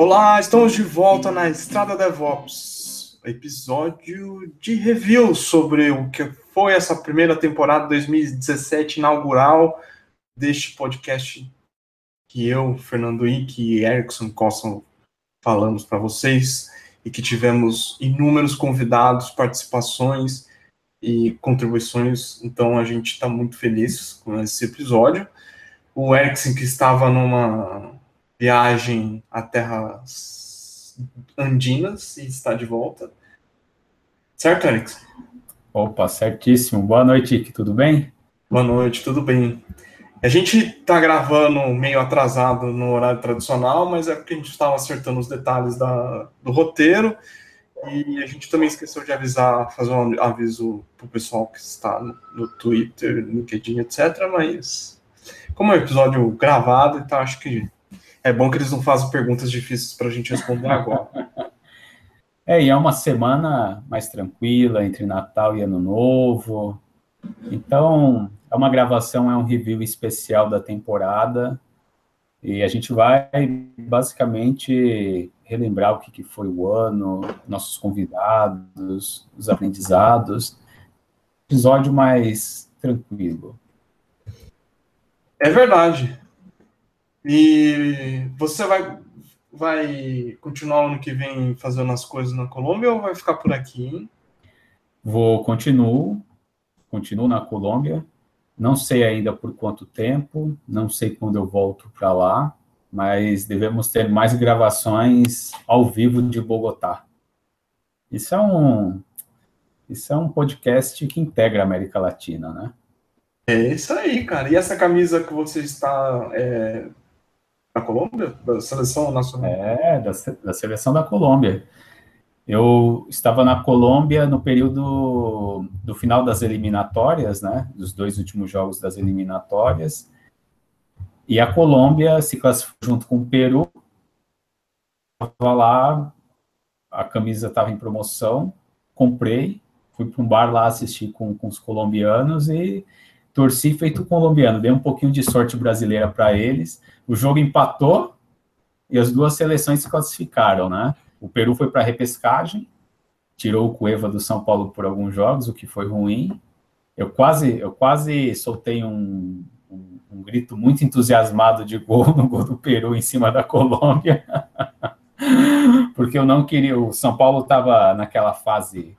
Olá, estamos de volta na Estrada DevOps, episódio de review sobre o que foi essa primeira temporada 2017 inaugural deste podcast que eu, Fernando Ike e Erickson Costa falamos para vocês e que tivemos inúmeros convidados, participações e contribuições, então a gente está muito feliz com esse episódio. O Erickson, que estava numa viagem a terras andinas e está de volta. Certo, Erickson? Opa, certíssimo. Boa noite, Ike, tudo bem? Boa noite, tudo bem. A gente está gravando meio atrasado no horário tradicional, mas é porque a gente estava acertando os detalhes da, do roteiro e a gente também esqueceu de avisar, fazer um aviso para o pessoal que está no, no Twitter, LinkedIn, etc. Mas como é um episódio gravado, então acho que é bom que eles não façam perguntas difíceis para a gente responder agora. É, e é uma semana mais tranquila entre Natal e Ano Novo. Então, é uma gravação, é um review especial da temporada. E a gente vai basicamente relembrar o que, que foi o ano, nossos convidados, os aprendizados. Episódio mais tranquilo. É verdade. E você vai, vai continuar ano que vem fazendo as coisas na Colômbia ou vai ficar por aqui? Hein? Vou continuo, continuo na Colômbia. Não sei ainda por quanto tempo, não sei quando eu volto para lá, mas devemos ter mais gravações ao vivo de Bogotá. Isso é um isso é um podcast que integra a América Latina, né? É isso aí, cara. E essa camisa que você está é, da Colômbia? Da seleção nacional? É, da, da seleção da Colômbia. Eu estava na Colômbia no período do final das eliminatórias, né? Dos dois últimos jogos das eliminatórias. E a Colômbia se classificou junto com o Peru. Estava lá, a camisa estava em promoção, comprei, fui para um bar lá assistir com, com os colombianos e torci feito colombiano. Dei um pouquinho de sorte brasileira para eles. O jogo empatou e as duas seleções se classificaram, né? O Peru foi para repescagem, tirou o Cueva do São Paulo por alguns jogos, o que foi ruim. Eu quase, eu quase soltei um, um, um grito muito entusiasmado de gol no gol do Peru em cima da Colômbia, porque eu não queria. O São Paulo estava naquela fase,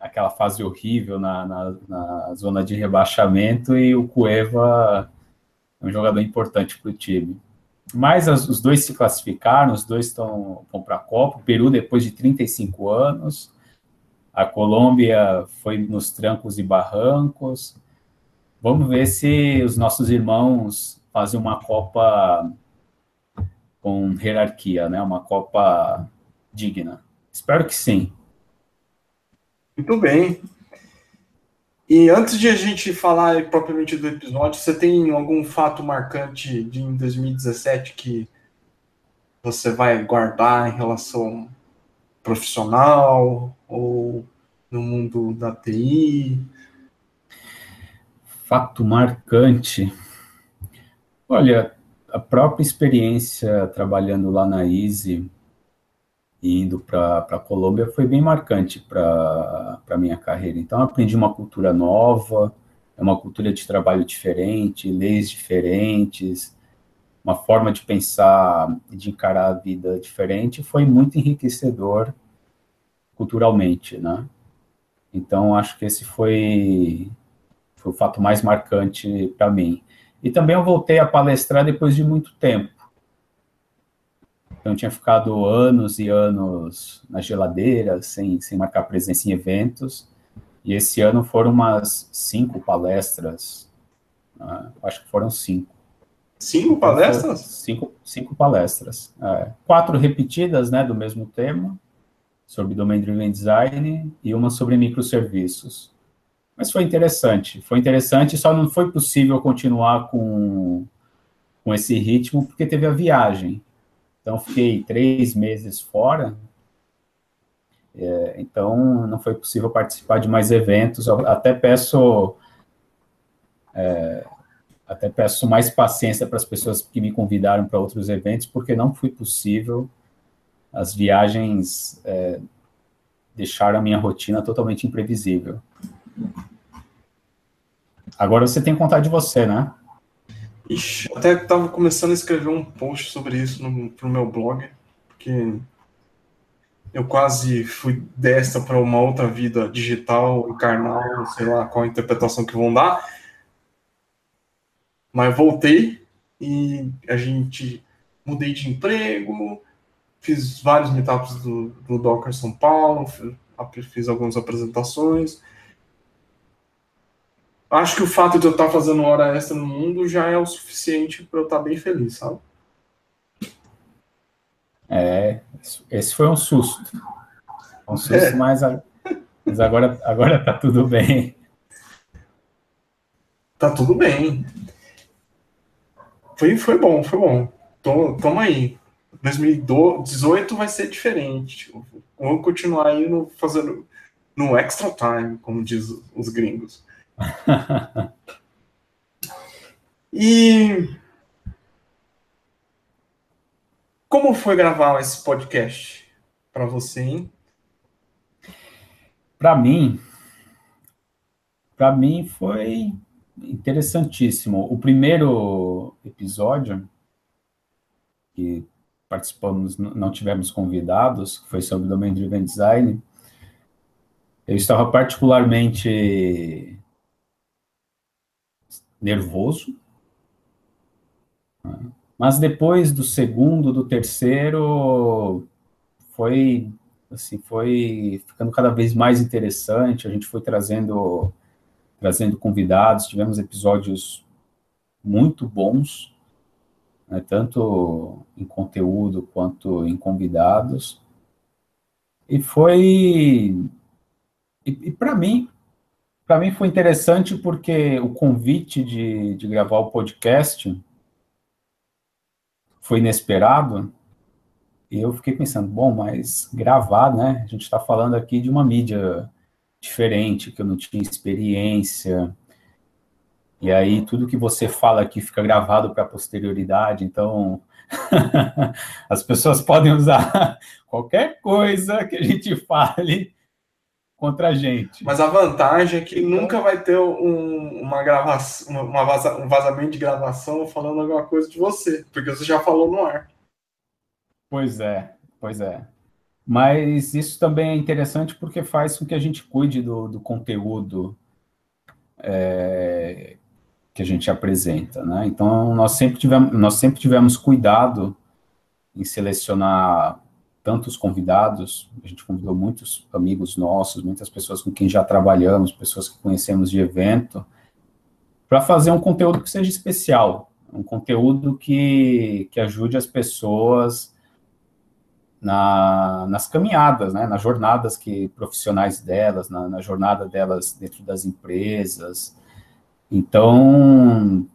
aquela fase horrível na, na, na zona de rebaixamento e o Cueva é um jogador importante para o time. Mas as, os dois se classificaram, os dois estão para a Copa. O Peru, depois de 35 anos, a Colômbia foi nos trancos e barrancos. Vamos ver se os nossos irmãos fazem uma Copa com hierarquia, né? Uma Copa digna. Espero que sim. Muito bem. E antes de a gente falar propriamente do episódio, você tem algum fato marcante de em 2017 que você vai guardar em relação profissional ou no mundo da TI? Fato marcante. Olha, a própria experiência trabalhando lá na Easy indo para a Colômbia foi bem marcante para a minha carreira. Então, aprendi uma cultura nova, é uma cultura de trabalho diferente, leis diferentes, uma forma de pensar de encarar a vida diferente. Foi muito enriquecedor culturalmente, né? Então, acho que esse foi, foi o fato mais marcante para mim. E também eu voltei a palestrar depois de muito tempo. Então, tinha ficado anos e anos na geladeira, sem, sem marcar presença em eventos. E esse ano foram umas cinco palestras. Né? Acho que foram cinco. Cinco palestras? Cinco, cinco palestras. É, quatro repetidas, né, do mesmo tema, sobre Domain Driven Design, e uma sobre microserviços. Mas foi interessante. Foi interessante, só não foi possível continuar com, com esse ritmo, porque teve a viagem. Então, fiquei três meses fora. É, então, não foi possível participar de mais eventos. Eu até peço é, até peço mais paciência para as pessoas que me convidaram para outros eventos, porque não foi possível. As viagens é, deixaram a minha rotina totalmente imprevisível. Agora você tem que contar de você, né? Ixi, até estava começando a escrever um post sobre isso no, pro meu blog, porque eu quase fui desta para uma outra vida digital, carnal, sei lá qual a interpretação que vão dar. Mas voltei e a gente mudei de emprego, fiz vários meetups do, do Docker São Paulo, fiz, fiz algumas apresentações. Acho que o fato de eu estar fazendo hora extra no mundo já é o suficiente para eu estar bem feliz, sabe? É, esse foi um susto. Um susto, é. mas, mas agora, agora tá tudo bem. Tá tudo bem. Foi, foi bom, foi bom. Tô, tamo aí. 2018 vai ser diferente. Vamos continuar no, fazendo no extra time, como diz os gringos. E como foi gravar esse podcast para você, hein? Para mim, para mim foi interessantíssimo. O primeiro episódio que participamos, não tivemos convidados, foi sobre Domain Driven Design, eu estava particularmente nervoso, mas depois do segundo, do terceiro, foi assim, foi ficando cada vez mais interessante. A gente foi trazendo trazendo convidados, tivemos episódios muito bons, né, tanto em conteúdo quanto em convidados. E foi e, e para mim para mim foi interessante porque o convite de, de gravar o podcast foi inesperado. E eu fiquei pensando, bom, mas gravar, né? A gente está falando aqui de uma mídia diferente, que eu não tinha experiência. E aí tudo que você fala aqui fica gravado para a posterioridade, então as pessoas podem usar qualquer coisa que a gente fale contra a gente. Mas a vantagem é que então, nunca vai ter um, uma gravação, uma vaza, um vazamento de gravação falando alguma coisa de você, porque você já falou no ar. Pois é, pois é. Mas isso também é interessante porque faz com que a gente cuide do, do conteúdo é, que a gente apresenta, né? Então nós sempre tivemos, nós sempre tivemos cuidado em selecionar tantos convidados, a gente convidou muitos amigos nossos, muitas pessoas com quem já trabalhamos, pessoas que conhecemos de evento, para fazer um conteúdo que seja especial, um conteúdo que, que ajude as pessoas na, nas caminhadas, né, nas jornadas que profissionais delas, na, na jornada delas dentro das empresas. Então,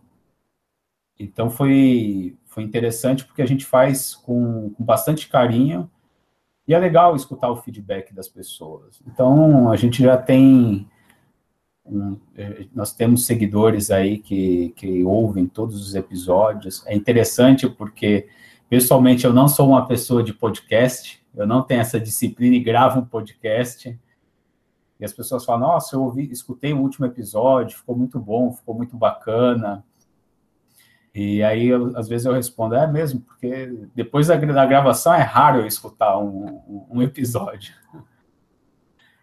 então foi, foi interessante porque a gente faz com, com bastante carinho e é legal escutar o feedback das pessoas. Então, a gente já tem. Um, é, nós temos seguidores aí que, que ouvem todos os episódios. É interessante porque, pessoalmente, eu não sou uma pessoa de podcast, eu não tenho essa disciplina e gravo um podcast. E as pessoas falam: Nossa, eu ouvi, escutei o último episódio, ficou muito bom, ficou muito bacana. E aí, eu, às vezes, eu respondo, é mesmo, porque depois da, da gravação é raro eu escutar um, um episódio.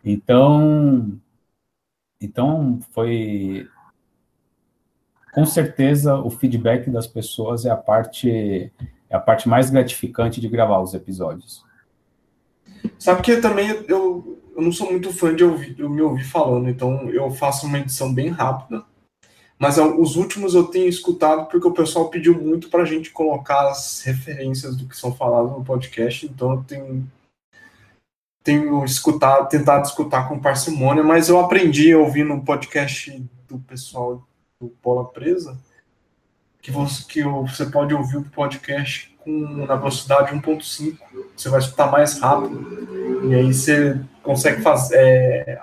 Então, então, foi. Com certeza, o feedback das pessoas é a parte, é a parte mais gratificante de gravar os episódios. Sabe que também eu, eu não sou muito fã de ouvir, eu me ouvir falando, então eu faço uma edição bem rápida mas os últimos eu tenho escutado porque o pessoal pediu muito para a gente colocar as referências do que são falados no podcast, então eu tenho, tenho escutado, tentado escutar com parcimônia, mas eu aprendi ouvindo um podcast do pessoal do Bola Presa que você, que você pode ouvir o podcast com na velocidade 1.5, você vai escutar mais rápido, e aí você consegue fazer, é,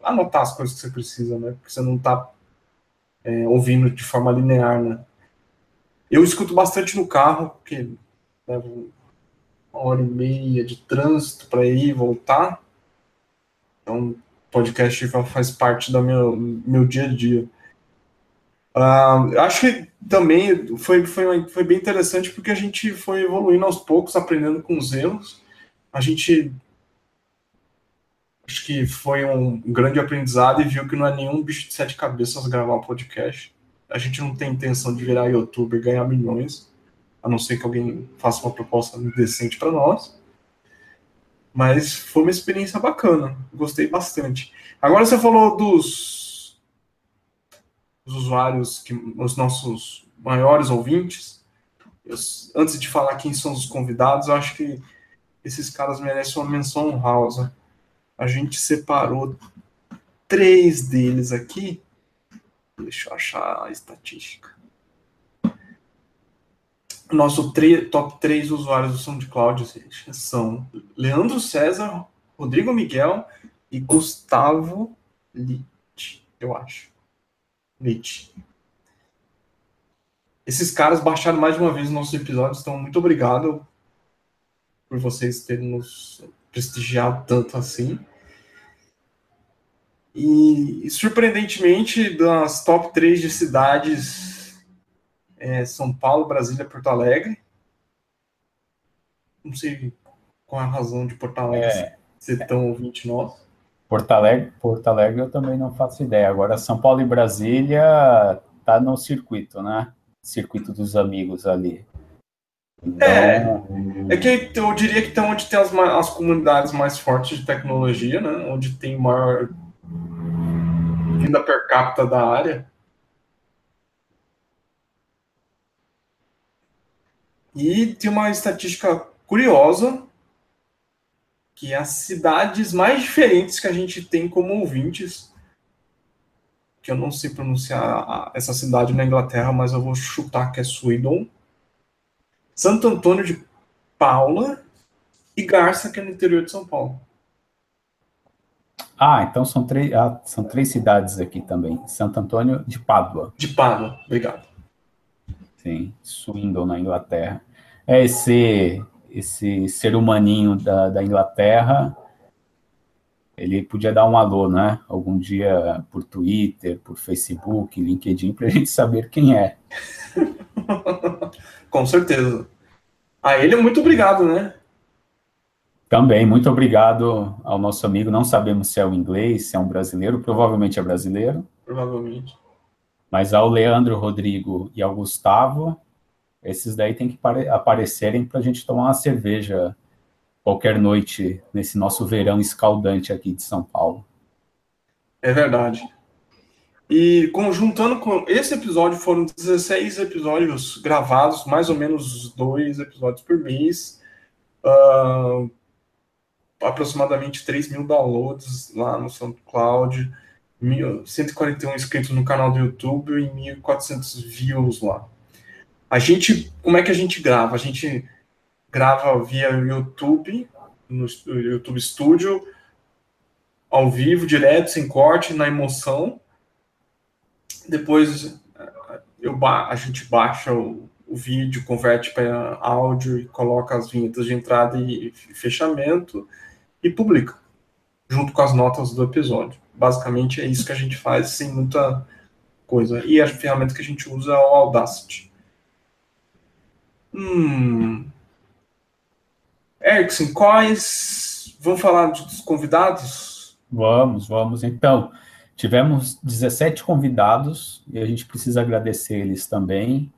anotar as coisas que você precisa, né? Porque você não está é, ouvindo de forma linear, né? Eu escuto bastante no carro, porque leva uma hora e meia de trânsito para ir e voltar. Então, podcast faz parte do meu, meu dia a dia. Uh, acho que também foi, foi, foi bem interessante porque a gente foi evoluindo aos poucos, aprendendo com os erros. A gente acho que foi um grande aprendizado e viu que não é nenhum bicho de sete cabeças gravar um podcast. A gente não tem intenção de virar youtuber e ganhar milhões, a não ser que alguém faça uma proposta decente para nós. Mas foi uma experiência bacana, gostei bastante. Agora você falou dos, dos usuários, que, os nossos maiores ouvintes. Eu, antes de falar quem são os convidados, eu acho que esses caras merecem uma menção honrosa a gente separou três deles aqui. Deixa eu achar a estatística. Nosso top 3 usuários do SoundCloud são Leandro César, Rodrigo Miguel e Gustavo Litt, eu acho. Litt. Esses caras baixaram mais de uma vez os nossos episódios, então muito obrigado por vocês terem nos prestigiado tanto assim. E, surpreendentemente, das top 3 de cidades, é, São Paulo, Brasília, Porto Alegre. Não sei qual é a razão de Porto Alegre é, ser tão ouvinte nosso. Porto Alegre, Porto Alegre eu também não faço ideia. Agora, São Paulo e Brasília tá no circuito, né? Circuito dos amigos ali. Então... É, é que eu diria que tem onde tem as, as comunidades mais fortes de tecnologia, né? Onde tem maior vinda per capita da área. E tem uma estatística curiosa, que é as cidades mais diferentes que a gente tem como ouvintes, que eu não sei pronunciar essa cidade na Inglaterra, mas eu vou chutar que é Swindon. Santo Antônio de Paula e Garça, que é no interior de São Paulo. Ah, então são três, ah, são três cidades aqui também. Santo Antônio de Pádua. De Pádua, obrigado. Sim, Swindon, na Inglaterra. É esse, esse ser humaninho da, da Inglaterra, ele podia dar um alô, né? Algum dia por Twitter, por Facebook, LinkedIn, para a gente saber quem é. Com certeza. A ele, muito obrigado, né? Também, muito obrigado ao nosso amigo. Não sabemos se é o inglês, se é um brasileiro, provavelmente é brasileiro. Provavelmente. Mas ao Leandro Rodrigo e ao Gustavo, esses daí tem que aparecerem para a gente tomar uma cerveja qualquer noite nesse nosso verão escaldante aqui de São Paulo. É verdade. E conjuntando com esse episódio, foram 16 episódios gravados, mais ou menos dois episódios por mês. Uh, aproximadamente 3 mil downloads lá no SoundCloud, 141 inscritos no canal do YouTube e 1.400 views lá. A gente, como é que a gente grava? A gente grava via YouTube, no YouTube Studio, ao vivo, direto, sem corte, na emoção depois eu a gente baixa o, o vídeo, converte para áudio e coloca as vinhetas de entrada e fechamento e publica, junto com as notas do episódio. Basicamente é isso que a gente faz sem muita coisa. E a ferramenta que a gente usa é o Audacity. Hum. Erickson, quais. Vamos falar dos convidados? Vamos, vamos. Então, Tivemos 17 convidados e a gente precisa agradecer eles também.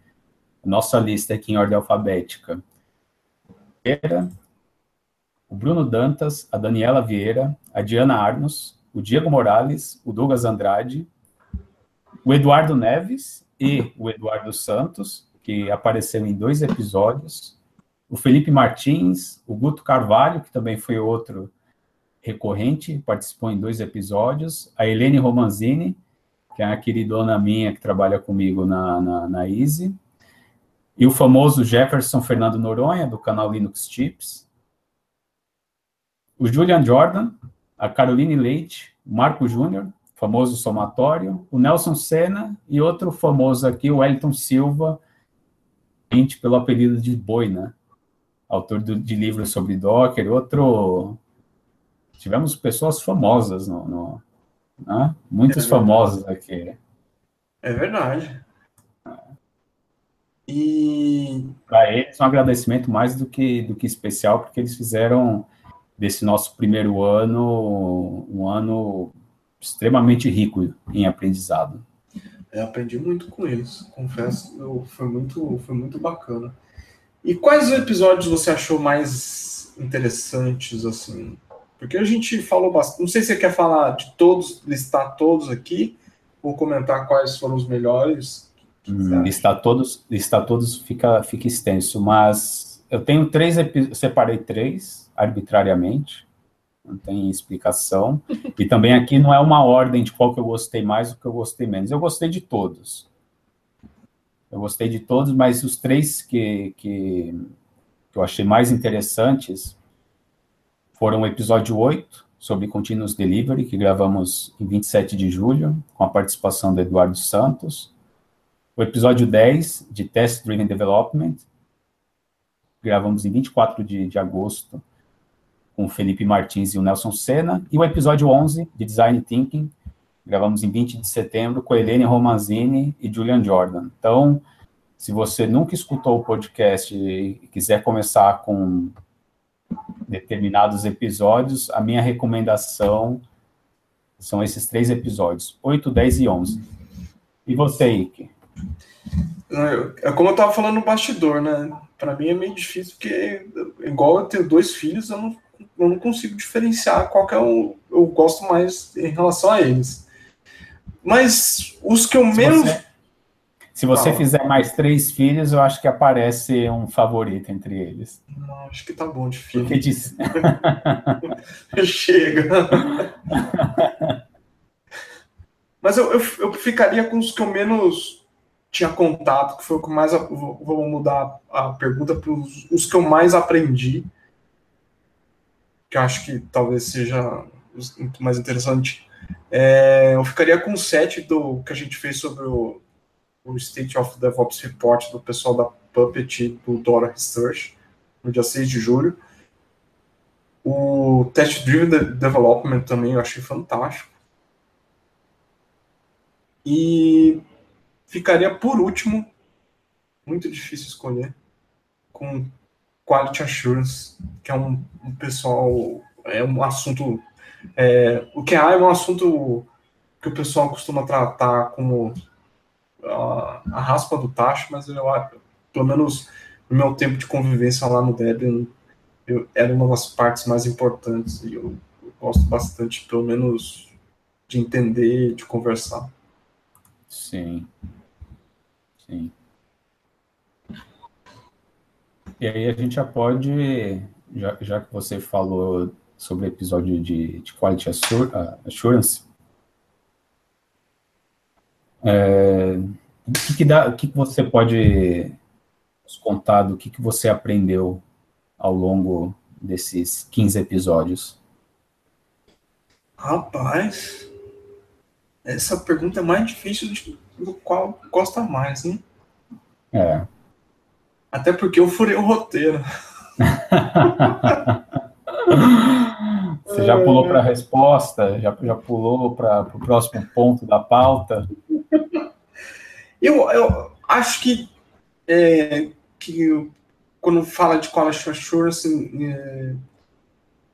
Nossa lista aqui em ordem alfabética. Vieira, o Bruno Dantas, a Daniela Vieira, a Diana Arnos, o Diego Morales, o Douglas Andrade, o Eduardo Neves e o Eduardo Santos, que apareceram em dois episódios, o Felipe Martins, o Guto Carvalho, que também foi outro recorrente, participou em dois episódios. A Helene Romanzini, que é a queridona minha que trabalha comigo na, na, na Easy. E o famoso Jefferson Fernando Noronha, do canal Linux Tips. O Julian Jordan, a Caroline Leite, o Marco Júnior, famoso somatório, o Nelson Senna e outro famoso aqui, o Wellington Silva, pelo apelido de Boi, né? Autor do, de livros sobre Docker, outro... Tivemos pessoas famosas, no, no né? muitos é famosos aqui. É verdade. E para eles um agradecimento mais do que do que especial, porque eles fizeram desse nosso primeiro ano um ano extremamente rico em aprendizado. É, aprendi muito com eles, confesso, eu, foi muito foi muito bacana. E quais episódios você achou mais interessantes assim? Porque a gente falou bastante. Não sei se você quer falar de todos, listar todos aqui, ou comentar quais foram os melhores Hum, listar todos, listar todos fica, fica extenso, mas eu tenho três, separei três arbitrariamente, não tem explicação. E também aqui não é uma ordem de qual que eu gostei mais ou que eu gostei menos. Eu gostei de todos. Eu gostei de todos, mas os três que, que, que eu achei mais interessantes foram o episódio 8, sobre Continuous Delivery, que gravamos em 27 de julho, com a participação do Eduardo Santos o episódio 10 de Test Driven Development, gravamos em 24 de, de agosto com o Felipe Martins e o Nelson Senna, e o episódio 11 de Design Thinking, gravamos em 20 de setembro com a Helene Romazini e Julian Jordan. Então, se você nunca escutou o podcast e quiser começar com determinados episódios, a minha recomendação são esses três episódios, 8, 10 e 11. E você, Ike? É como eu tava falando no bastidor, né? Para mim é meio difícil, porque, igual eu tenho dois filhos, eu não, eu não consigo diferenciar qual que é o eu gosto mais em relação a eles. Mas os que eu menos. Você, se você fizer mais três filhos, eu acho que aparece um favorito entre eles. Não, acho que tá bom de filho. Porque diz... Chega. Mas eu, eu, eu ficaria com os que eu menos tinha contato, que foi o que mais. Vou mudar a pergunta para os que eu mais aprendi, que eu acho que talvez seja muito mais interessante. É, eu ficaria com o set do que a gente fez sobre o, o State of DevOps Report do pessoal da Puppet do Dora Research, no dia 6 de julho. O Test Driven Development também eu achei fantástico. E Ficaria por último, muito difícil escolher, com Quality Assurance, que é um, um pessoal, é um assunto, é, o que é um assunto que o pessoal costuma tratar como a, raspa do tacho, mas eu, pelo menos no meu tempo de convivência lá no Debian, eu, era uma das partes mais importantes e eu, eu gosto bastante, pelo menos, de entender, de conversar. Sim. Sim. E aí a gente já pode, já, já que você falou sobre o episódio de, de Quality Assurance, é, o que, que, dá, o que, que você pode nos contar do que, que você aprendeu ao longo desses 15 episódios? Rapaz, essa pergunta é mais difícil de, do qual gosta mais, hein? É. Até porque eu furei o roteiro. Você já pulou para a resposta? Já, já pulou para o próximo ponto da pauta? Eu, eu acho que, é, que quando fala de quality assurance, é,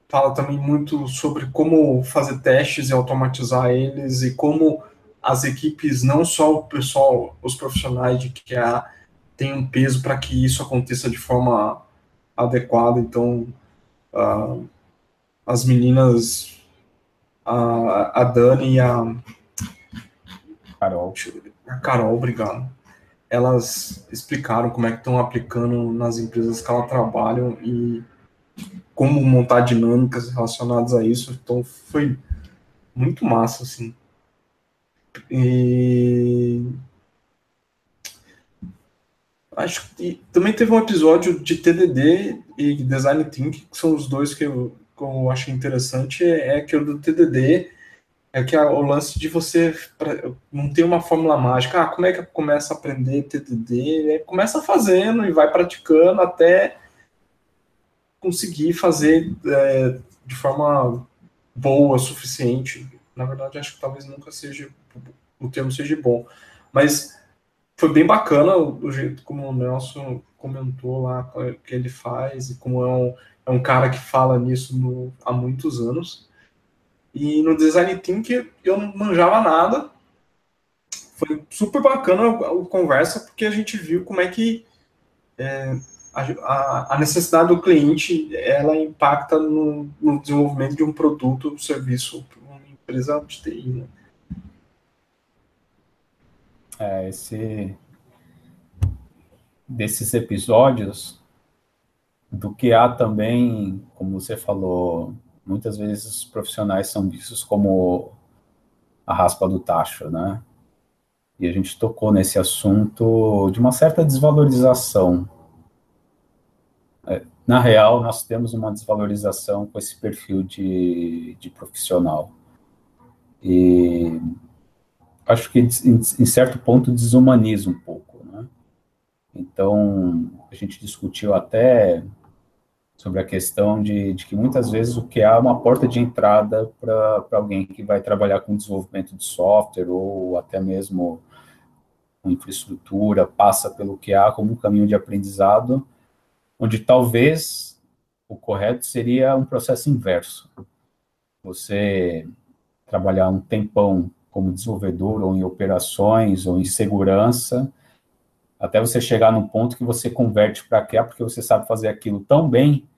fala também muito sobre como fazer testes e automatizar eles e como as equipes, não só o pessoal, os profissionais de QA, têm um peso para que isso aconteça de forma adequada. Então, uh, as meninas, a, a Dani e a Carol. A Carol, obrigado. Elas explicaram como é que estão aplicando nas empresas que elas trabalham e como montar dinâmicas relacionadas a isso. Então, foi muito massa, assim. E... Acho que também teve um episódio de TDD e Design Thinking, que são os dois que eu, que eu achei interessante. É, é que o do TDD É que o lance de você não ter uma fórmula mágica. Ah, como é que começa a aprender TDD? É, começa fazendo e vai praticando até conseguir fazer é, de forma boa, suficiente. Na verdade, acho que talvez nunca seja o termo seja bom, mas foi bem bacana o, o jeito como o Nelson comentou lá que ele faz e como é um, é um cara que fala nisso no, há muitos anos. E no Design Thinking eu não manjava nada. Foi super bacana a, conversa, porque a gente viu como é que é, a, a, necessidade do cliente ela impacta no, no, desenvolvimento de um produto ou serviço uma empresa de TI. Né? É, esse, desses episódios, do que há também, como você falou, muitas vezes os profissionais são vistos como a raspa do tacho, né? E a gente tocou nesse assunto de uma certa desvalorização. É, na real, nós temos uma desvalorização com esse perfil de, de profissional. E acho que, em, em certo ponto, desumaniza um pouco, né? Então, a gente discutiu até sobre a questão de, de que muitas vezes o QA é uma porta de entrada para alguém que vai trabalhar com desenvolvimento de software ou até mesmo com infraestrutura, passa pelo QA como um caminho de aprendizado, onde talvez o correto seria um processo inverso. Você trabalhar um tempão como desenvolvedor ou em operações ou em segurança, até você chegar num ponto que você converte para QA porque você sabe fazer aquilo tão bem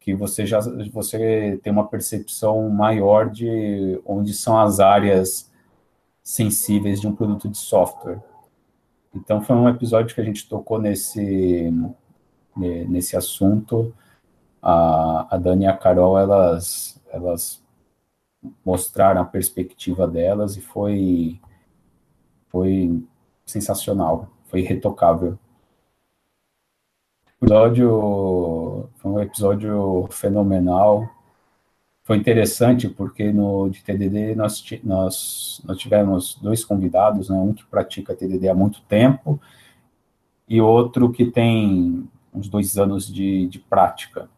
que você já você tem uma percepção maior de onde são as áreas sensíveis de um produto de software. Então foi um episódio que a gente tocou nesse nesse assunto. A, a Dani e a Carol elas elas mostraram a perspectiva delas e foi foi sensacional, foi irretocável episódio foi um episódio fenomenal. Foi interessante porque no de TDD nós, nós, nós tivemos dois convidados, né, um que pratica TDD há muito tempo e outro que tem uns dois anos de, de prática.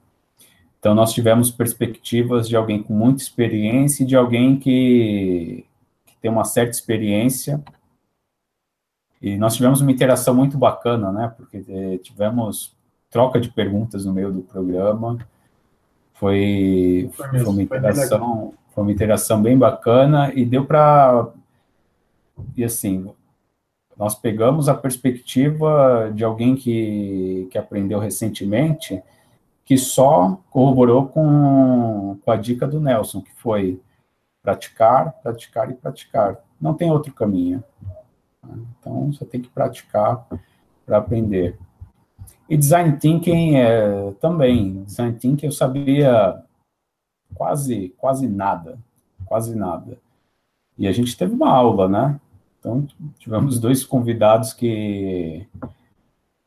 Então nós tivemos perspectivas de alguém com muita experiência e de alguém que, que tem uma certa experiência e nós tivemos uma interação muito bacana, né? Porque eh, tivemos troca de perguntas no meio do programa. Foi, foi, mesmo, foi uma interação, foi uma interação bem bacana e deu para e assim nós pegamos a perspectiva de alguém que, que aprendeu recentemente, que só corroborou com, com a dica do Nelson, que foi praticar, praticar e praticar. Não tem outro caminho. Então, você tem que praticar para aprender. E design thinking é, também. Design thinking eu sabia quase, quase nada, quase nada. E a gente teve uma aula, né? Então, tivemos dois convidados que,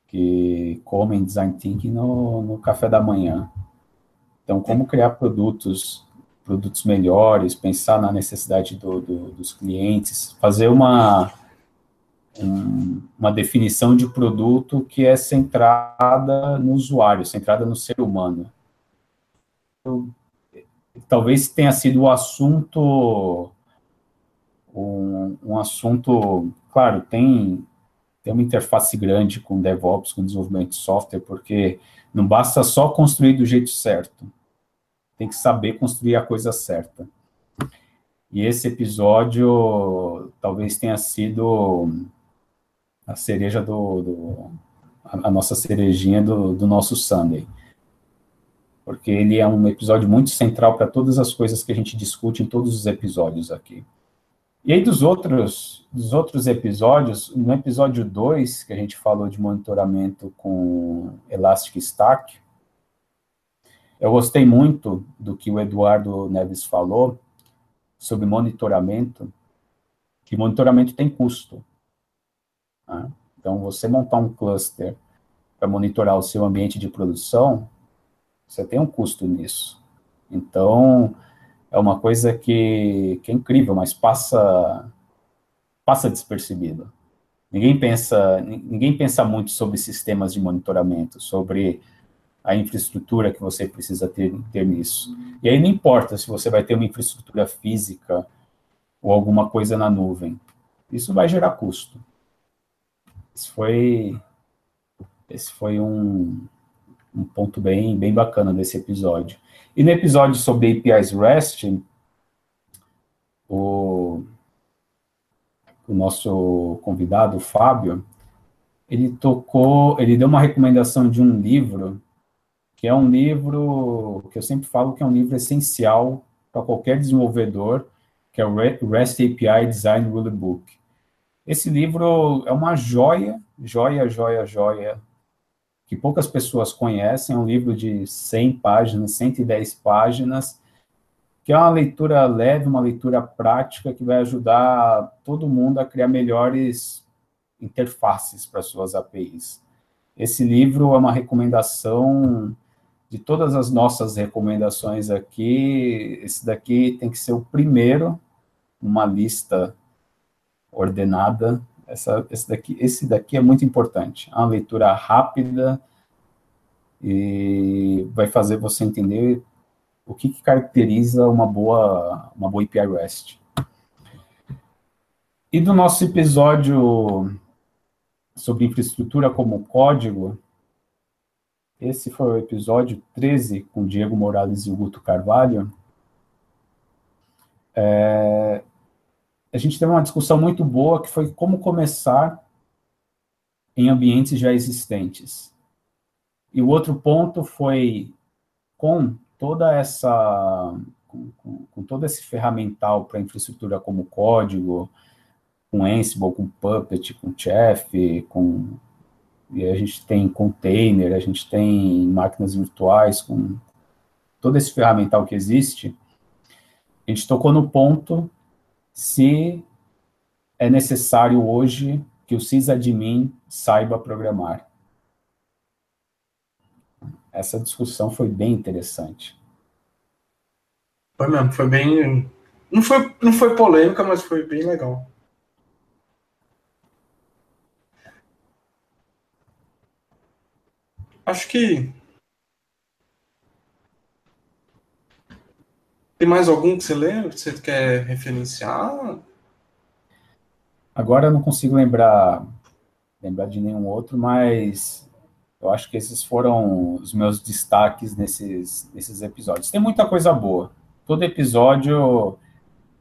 que comem design thinking no, no café da manhã. Então, como criar produtos, produtos melhores, pensar na necessidade do, do, dos clientes, fazer uma um, uma definição de produto que é centrada no usuário, centrada no ser humano. Eu, talvez tenha sido o assunto, um, um, assunto, claro, tem, tem uma interface grande com DevOps, com desenvolvimento de software, porque não basta só construir do jeito certo, tem que saber construir a coisa certa. E esse episódio talvez tenha sido a cereja do, do a, a, nossa cerejinha do, do nosso Sunday. Porque ele é um episódio muito central para todas as coisas que a gente discute em todos os episódios aqui. E aí dos outros, dos outros episódios, no episódio 2, que a gente falou de monitoramento com Elastic Stack, eu gostei muito do que o Eduardo Neves falou sobre monitoramento, que monitoramento tem custo. Né? Então, você montar um cluster para monitorar o seu ambiente de produção, você tem um custo nisso. Então, é uma coisa que, que é incrível, mas passa passa despercebido. Ninguém pensa ninguém pensa muito sobre sistemas de monitoramento, sobre a infraestrutura que você precisa ter, ter nisso. E aí não importa se você vai ter uma infraestrutura física ou alguma coisa na nuvem. Isso vai gerar custo. Esse foi, esse foi um, um ponto bem, bem bacana desse episódio. E no episódio sobre APIs REST, o, o nosso convidado, o Fábio, ele tocou, ele deu uma recomendação de um livro, que é um livro que eu sempre falo que é um livro essencial para qualquer desenvolvedor, que é o REST API Design Rulebook. Esse livro é uma joia, joia, joia, joia, que poucas pessoas conhecem. É um livro de 100 páginas, 110 páginas, que é uma leitura leve, uma leitura prática que vai ajudar todo mundo a criar melhores interfaces para suas APIs. Esse livro é uma recomendação de todas as nossas recomendações aqui. Esse daqui tem que ser o primeiro uma lista ordenada. Essa, esse, daqui, esse daqui é muito importante. É uma leitura rápida e vai fazer você entender o que, que caracteriza uma boa, uma boa API REST. E do nosso episódio sobre infraestrutura como código, esse foi o episódio 13 com Diego Morales e o Guto Carvalho. É, a gente teve uma discussão muito boa que foi como começar em ambientes já existentes. E o outro ponto foi com toda essa com, com, com todo esse ferramental para infraestrutura como código, com Ansible, com Puppet, com Chef, com e a gente tem container, a gente tem máquinas virtuais, com todo esse ferramental que existe, a gente tocou no ponto se é necessário hoje que o sysadmin saiba programar. Essa discussão foi bem interessante. Foi mesmo, foi bem. Não foi, não foi polêmica, mas foi bem legal. Acho que Tem mais algum que você lembra que você quer referenciar? Agora eu não consigo lembrar, lembrar de nenhum outro, mas eu acho que esses foram os meus destaques nesses, nesses episódios. Tem muita coisa boa. Todo episódio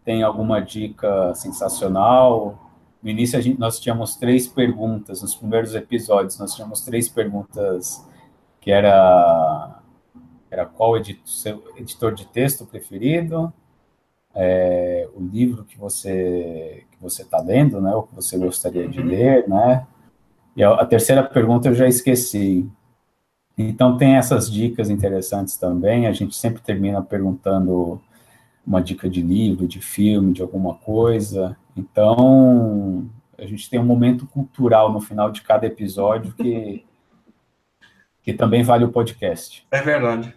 tem alguma dica sensacional. No início gente, nós tínhamos três perguntas, nos primeiros episódios nós tínhamos três perguntas que era era qual o seu editor de texto preferido, é, o livro que você que você está lendo, né, o que você gostaria de uhum. ler, né? E a, a, terceira pergunta eu já esqueci. Então tem essas dicas interessantes também. A gente sempre termina perguntando uma dica de livro, de filme, de alguma coisa. Então a gente tem um momento cultural no final de cada episódio que que também vale o podcast. É verdade.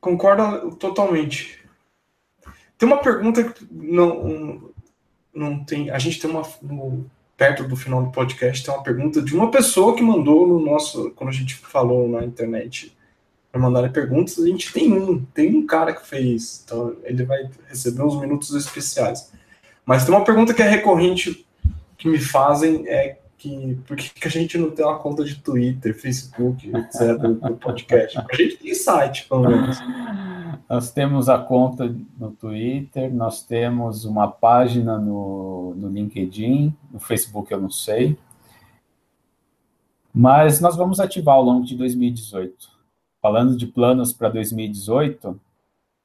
Concordo totalmente. Tem uma pergunta que não, não tem. A gente tem uma. No, perto do final do podcast, tem uma pergunta de uma pessoa que mandou no nosso. Quando a gente falou na internet para mandar perguntas, a gente tem um. Tem um cara que fez. Então ele vai receber uns minutos especiais. Mas tem uma pergunta que é recorrente que me fazem é que por que a gente não tem uma conta de Twitter, Facebook, etc, do podcast? A gente tem site, pelo menos. Nós temos a conta no Twitter, nós temos uma página no, no LinkedIn, no Facebook eu não sei. Mas nós vamos ativar ao longo de 2018. Falando de planos para 2018,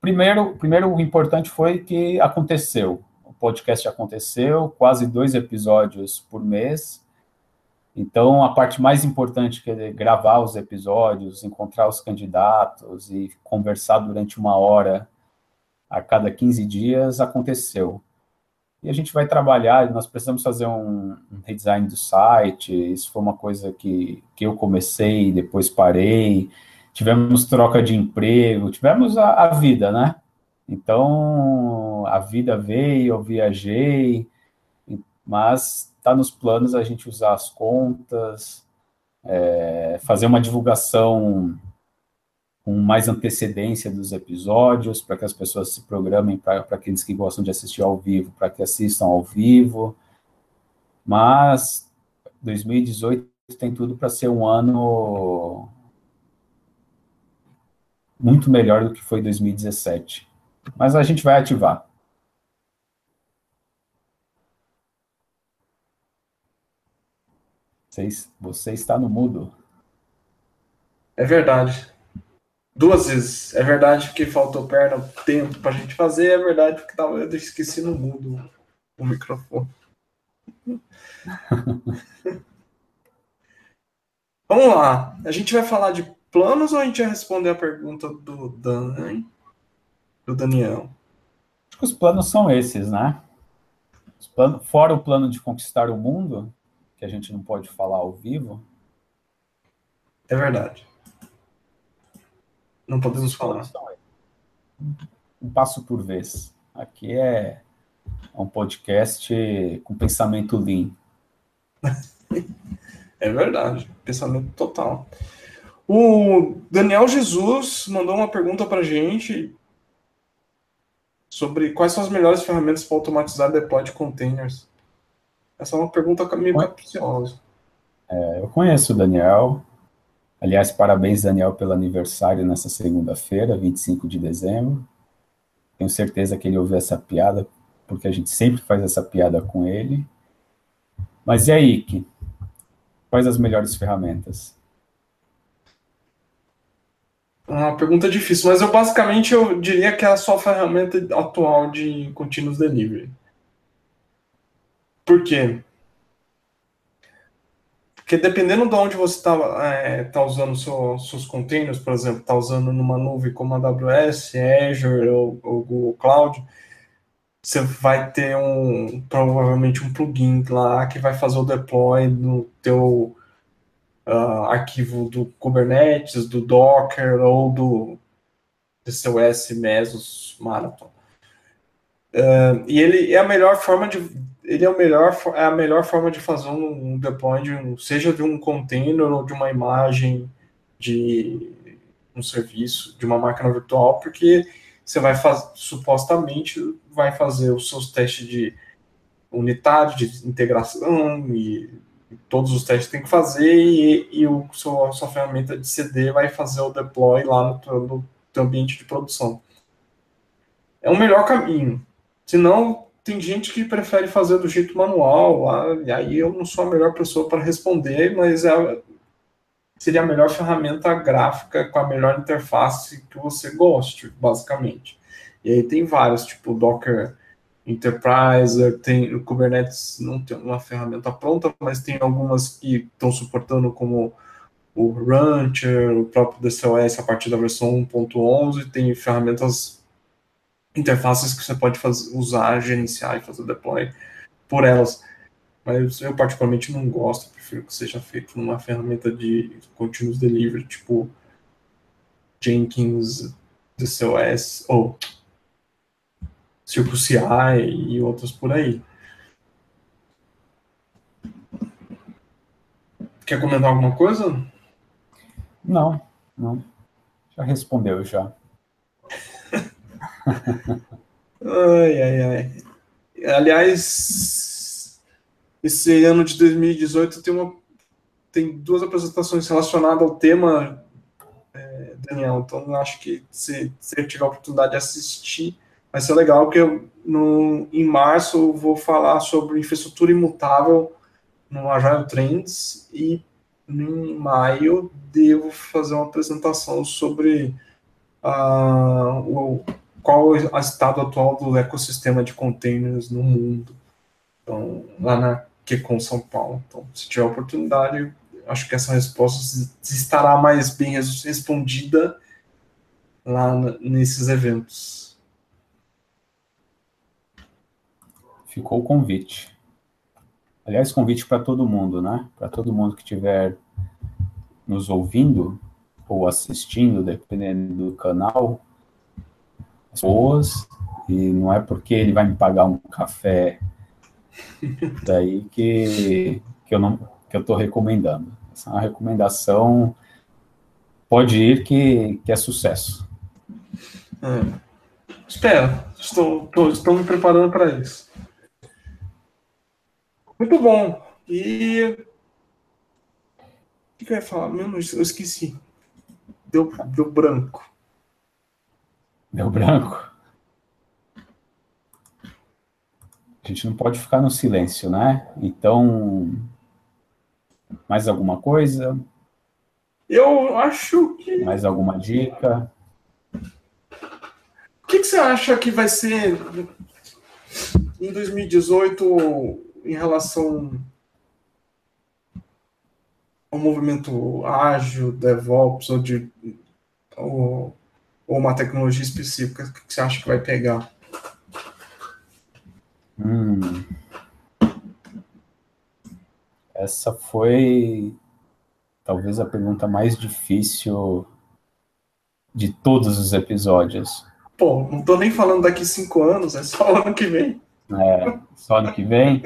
primeiro, primeiro o importante foi que aconteceu. O podcast aconteceu, quase dois episódios por mês. Então, a parte mais importante que é gravar os episódios, encontrar os candidatos e conversar durante uma hora a cada 15 dias aconteceu. E a gente vai trabalhar, nós precisamos fazer um, redesign do site, isso foi uma coisa que, que eu comecei, depois parei. tivemos troca de emprego, tivemos a, a vida, né? Então, a vida veio, eu viajei, mas está nos planos a gente usar as contas, é, fazer uma divulgação com mais antecedência dos episódios, para que as pessoas se programem para aqueles que gostam de assistir ao vivo, para que assistam ao vivo. Mas 2018 tem tudo para ser um ano muito melhor do que foi 2017. Mas a gente vai ativar. Você, você está no mudo. É verdade. Duas vezes. É verdade porque faltou perna, tempo para a gente fazer. É verdade porque tava, eu esqueci no mudo o microfone. Vamos lá. A gente vai falar de planos ou a gente vai responder a pergunta do Dan, do Daniel? Acho que os planos são esses, né? Planos, fora o plano de conquistar o mundo, que a gente não pode falar ao vivo. É verdade. Não podemos falar. Um passo por vez. Aqui é um podcast com pensamento lean. É verdade, pensamento total. O Daniel Jesus mandou uma pergunta para gente sobre quais são as melhores ferramentas para automatizar deploy de containers. Essa é uma pergunta meio capciosa. É, eu conheço o Daniel. Aliás, parabéns, Daniel, pelo aniversário nessa segunda-feira, 25 de dezembro. Tenho certeza que ele ouviu essa piada, porque a gente sempre faz essa piada com ele. Mas e aí, Ike? Quais as melhores ferramentas? Uma pergunta difícil, mas eu basicamente eu diria que é a sua ferramenta atual de continuous delivery. Por quê? Porque dependendo de onde você está é, tá usando seu, seus containers, por exemplo, está usando numa nuvem como a AWS, Azure ou, ou Google Cloud, você vai ter um provavelmente um plugin lá que vai fazer o deploy no teu uh, arquivo do Kubernetes, do Docker ou do DCOS Mesos Marathon. Uh, e ele é a melhor forma de ele é, o melhor, é a melhor forma de fazer um, um deploy, de um, seja de um container ou de uma imagem de um serviço, de uma máquina virtual, porque você vai fazer, supostamente, vai fazer os seus testes de unidade, de integração e, e todos os testes que tem que fazer e, e o seu, sua ferramenta de CD vai fazer o deploy lá no no teu ambiente de produção. É o melhor caminho. Senão, tem gente que prefere fazer do jeito manual, lá, e aí eu não sou a melhor pessoa para responder, mas é, seria a melhor ferramenta gráfica com a melhor interface que você goste, basicamente. E aí tem vários, tipo Docker Enterprise, tem o Kubernetes não tem uma ferramenta pronta, mas tem algumas que estão suportando como o Rancher, o próprio DCOS a partir da versão 1.11, tem ferramentas interfaces que você pode fazer, usar, gerenciar e fazer deploy por elas. Mas eu particularmente não gosto, prefiro que seja feito numa ferramenta de continuous delivery, tipo Jenkins, DCOS, ou Circus CI e outras por aí. Quer comentar alguma coisa? Não, não. Já respondeu já. Ai, ai, ai. Aliás, esse ano de 2018 tem, uma, tem duas apresentações relacionadas ao tema, é, Daniel. Então, acho que se, se tiver a oportunidade de assistir, vai ser legal, porque eu, no, em março eu vou falar sobre infraestrutura imutável no Agile Trends e em maio devo fazer uma apresentação sobre uh, o, qual é o estado atual do ecossistema de containers no mundo. Então, lá na que com São Paulo. Então, se tiver oportunidade, acho que essa resposta estará mais bem respondida lá nesses eventos. Ficou o convite. Aliás, convite para todo mundo, né? Para todo mundo que estiver nos ouvindo, ou assistindo, dependendo do canal, boas, e não é porque ele vai me pagar um café daí que, que eu não que eu estou recomendando. Essa é uma recomendação, pode ir que, que é sucesso. É. Espero, estou, estou, estou me preparando para isso. Muito bom. E. O que eu ia falar? Meu, eu esqueci. Deu, deu branco. Deu branco? A gente não pode ficar no silêncio, né? Então. Mais alguma coisa? Eu acho que. Mais alguma dica? O que, que você acha que vai ser em 2018 em relação ao movimento ágil, DevOps, ou, de, ou, ou uma tecnologia específica que você acha que vai pegar? Hum. Essa foi talvez a pergunta mais difícil de todos os episódios. Pô, não tô nem falando daqui cinco anos, é só ano que vem. É, só ano que vem.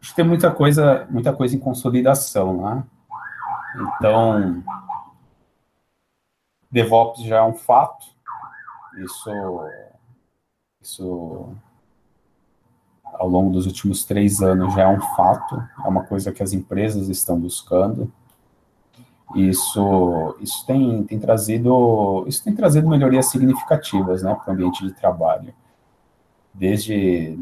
Acho que tem muita coisa, muita coisa em consolidação, né? Então, DevOps já é um fato. Isso, isso ao longo dos últimos três anos já é um fato. É uma coisa que as empresas estão buscando. Isso, isso tem, tem trazido, isso tem trazido melhorias significativas, né, para o ambiente de trabalho desde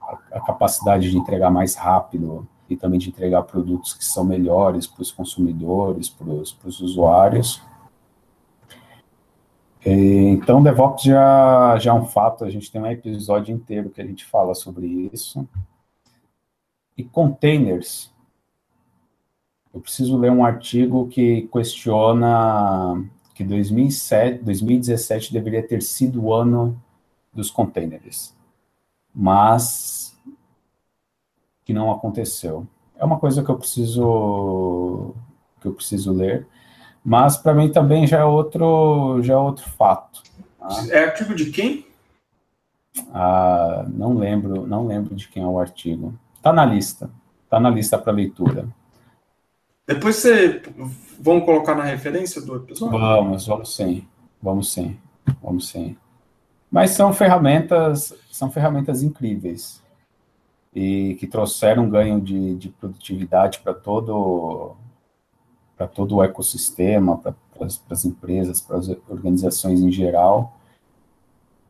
a, a capacidade de entregar mais rápido e também de entregar produtos que são melhores para os consumidores, para os usuários. Então, DevOps já, já é um fato, a gente tem um episódio inteiro que a gente fala sobre isso. E containers, eu preciso ler um artigo que questiona que 2007, 2017 deveria ter sido o ano dos containers, mas que não aconteceu. É uma coisa que eu preciso que eu preciso ler, mas para mim também já é outro já é outro fato. Tá? É artigo de quem? Ah, não lembro, não lembro de quem é o artigo. Está na lista, está na lista para leitura. Depois você vamos colocar na referência do episódio. Vamos, vamos sim, vamos sim, vamos sim. Mas são ferramentas, são ferramentas incríveis e que trouxeram um ganho de, de produtividade para todo para todo o ecossistema, para as empresas, para as organizações em geral,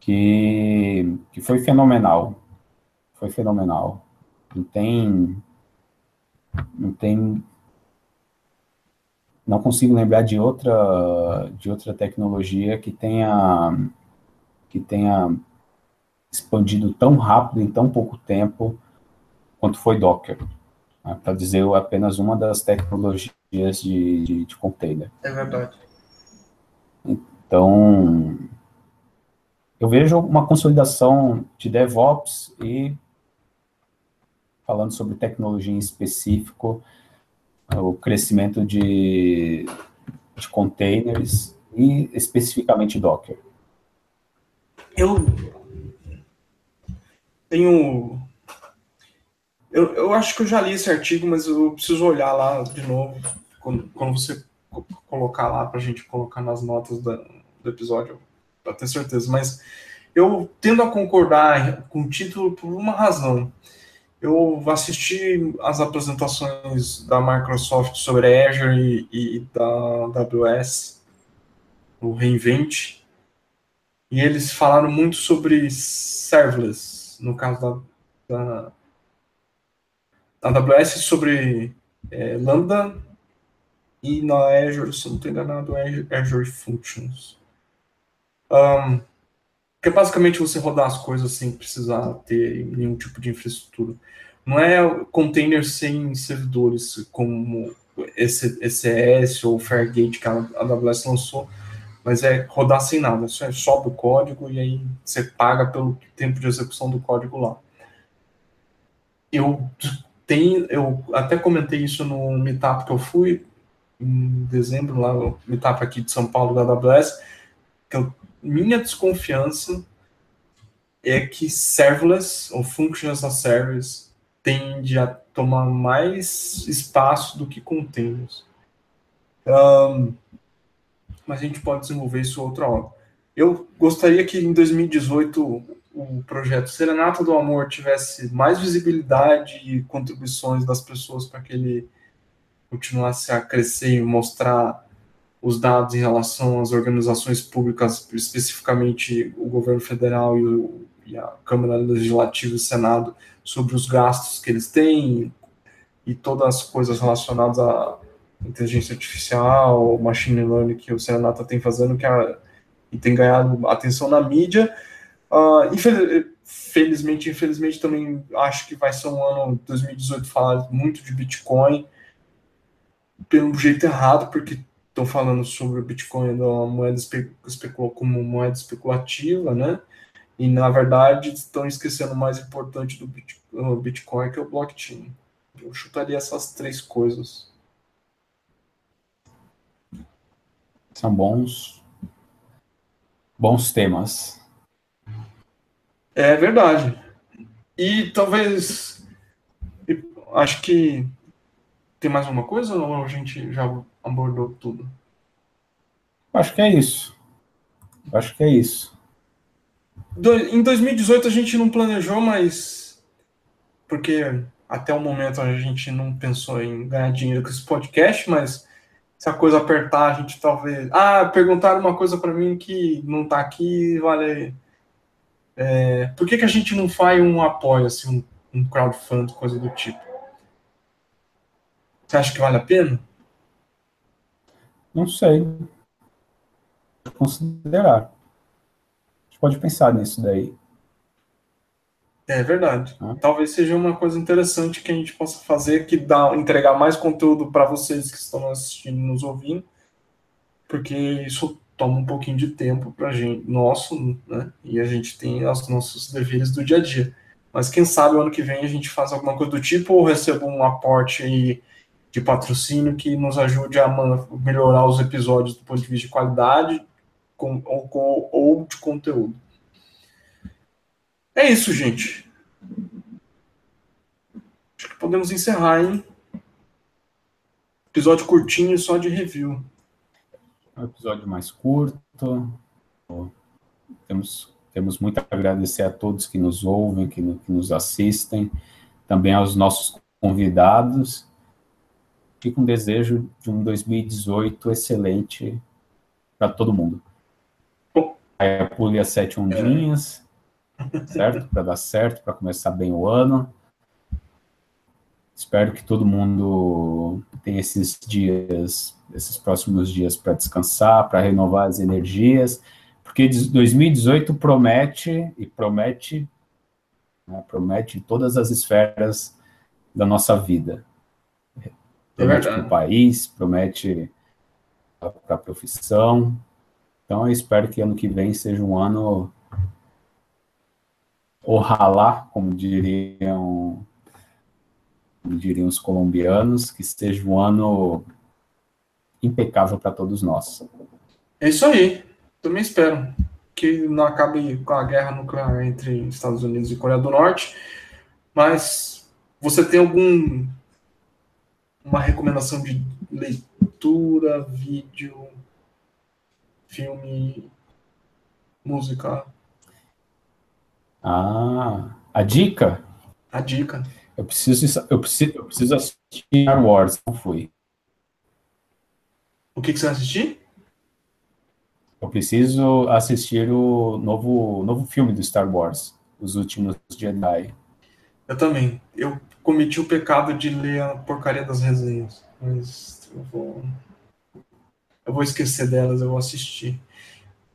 que, que foi fenomenal. Foi fenomenal. Não tem. Não tem. Não consigo lembrar de outra, de outra tecnologia que tenha que tenha expandido tão rápido em tão pouco tempo quanto foi Docker. Né, Para dizer apenas uma das tecnologias de, de, de container. É verdade. Então, eu vejo uma consolidação de DevOps e, falando sobre tecnologia em específico, o crescimento de, de containers e especificamente Docker eu tenho. Eu, eu acho que eu já li esse artigo, mas eu preciso olhar lá de novo quando, quando você colocar lá para a gente colocar nas notas da, do episódio, para ter certeza. Mas eu tendo a concordar com o título por uma razão. Eu assisti as apresentações da Microsoft sobre Azure e, e da AWS, o Reinvent, e eles falaram muito sobre serverless, no caso da, da, da AWS, sobre é, Lambda, e na Azure, se não estou enganado, Azure Functions. Um, que é basicamente você rodar as coisas sem precisar ter nenhum tipo de infraestrutura. Não é container sem servidores, como esse ECS ou Fairgate que a AWS lançou, mas é rodar sem nada, você sobe o código e aí você paga pelo tempo de execução do código lá. Eu tenho, eu até comentei isso no meetup que eu fui, em dezembro, lá no etapa aqui de São Paulo da AWS, que eu, minha desconfiança é que serverless ou functions as service tende a tomar mais espaço do que containers. Um, mas a gente pode desenvolver isso outra hora. Eu gostaria que em 2018 o projeto Serenata do Amor tivesse mais visibilidade e contribuições das pessoas para que ele continuasse a crescer e mostrar os dados em relação às organizações públicas, especificamente o governo federal e, o, e a Câmara Legislativa e o Senado, sobre os gastos que eles têm e todas as coisas relacionadas à inteligência artificial, machine learning que o Serenata tem fazendo, que a, e tem ganhado atenção na mídia. Uh, infelizmente, infelizmente também acho que vai ser um ano 2018 falar muito de Bitcoin pelo jeito errado, porque estão falando sobre o Bitcoin uma moeda especula, como moeda especulativa, né? E na verdade estão esquecendo o mais importante do Bitcoin, que é o blockchain. Eu chutaria essas três coisas. São bons, bons temas. É verdade. E talvez acho que tem mais uma coisa ou a gente já abordou tudo? Acho que é isso. Acho que é isso. Do, em 2018 a gente não planejou, mas porque até o momento a gente não pensou em ganhar dinheiro com esse podcast, mas se a coisa apertar, a gente talvez. Ah, perguntaram uma coisa para mim que não está aqui, vale. É, por que, que a gente não faz um apoio, assim, um, um crowdfunding, coisa do tipo? Você acha que vale a pena? Não sei. Considerar. A gente pode pensar nisso daí. É verdade. Ah. Talvez seja uma coisa interessante que a gente possa fazer, que dá, entregar mais conteúdo para vocês que estão assistindo e nos ouvindo, porque isso toma um pouquinho de tempo para gente, nosso, né? E a gente tem os nossos deveres do dia a dia. Mas quem sabe o ano que vem a gente faz alguma coisa do tipo ou receba um aporte aí de patrocínio que nos ajude a melhorar os episódios do ponto de vista de qualidade com, ou, ou de conteúdo. É isso, gente. Acho que podemos encerrar, hein? Episódio curtinho só de review. Um episódio mais curto. Temos, temos muito a agradecer a todos que nos ouvem, que, que nos assistem, também aos nossos convidados e com desejo de um 2018 excelente para todo mundo. Aí pule as sete ondinhas, certo? Para dar certo, para começar bem o ano. Espero que todo mundo tenha esses dias, esses próximos dias para descansar, para renovar as energias, porque 2018 promete e promete, né, promete todas as esferas da nossa vida promete é para o país, promete para a profissão. Então, eu espero que ano que vem seja um ano ojalá, como diriam, como diriam os colombianos, que seja um ano impecável para todos nós. É isso aí. Também espero que não acabe com a guerra nuclear entre Estados Unidos e Coreia do Norte. Mas você tem algum uma recomendação de leitura, vídeo, filme, música. Ah, a dica? A dica. Eu preciso, eu preciso, eu preciso assistir Star Wars, não fui. O que, que você vai assistir? Eu preciso assistir o novo, novo filme do Star Wars, Os Últimos Jedi. Eu também. Eu cometi o pecado de ler a porcaria das resenhas. Mas eu vou. Eu vou esquecer delas, eu vou assistir.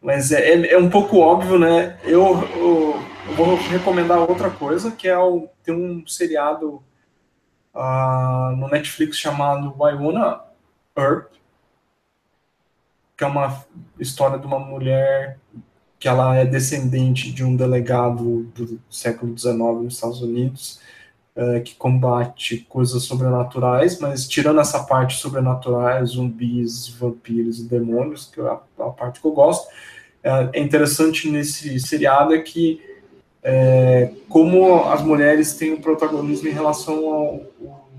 Mas é, é, é um pouco óbvio, né? Eu, eu, eu, vou recomendar outra coisa, que é o, tem um seriado uh, no Netflix chamado Wynonna Earp, que é uma história de uma mulher que ela é descendente de um delegado do século XIX nos Estados Unidos, é, que combate coisas sobrenaturais, mas tirando essa parte sobrenaturais, zumbis, vampiros e demônios, que é a, a parte que eu gosto, é, é interessante nesse seriado é que é, como as mulheres têm o protagonismo em relação ao, ao,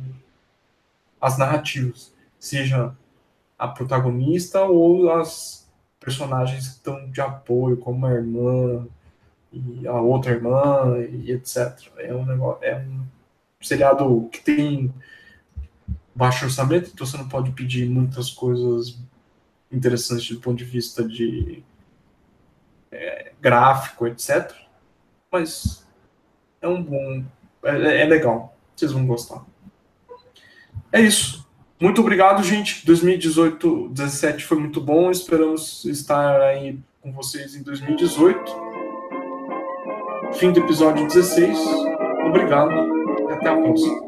às narrativas, seja a protagonista ou as personagens que estão de apoio, como a irmã e a outra irmã e etc. É um negócio, é um seriado que tem baixo orçamento, então você não pode pedir muitas coisas interessantes do ponto de vista de é, gráfico, etc. Mas é um bom. É, é legal. Vocês vão gostar. É isso. Muito obrigado, gente. 2018, 17 foi muito bom. Esperamos estar aí com vocês em 2018. Fim do episódio 16. Obrigado e até a próxima.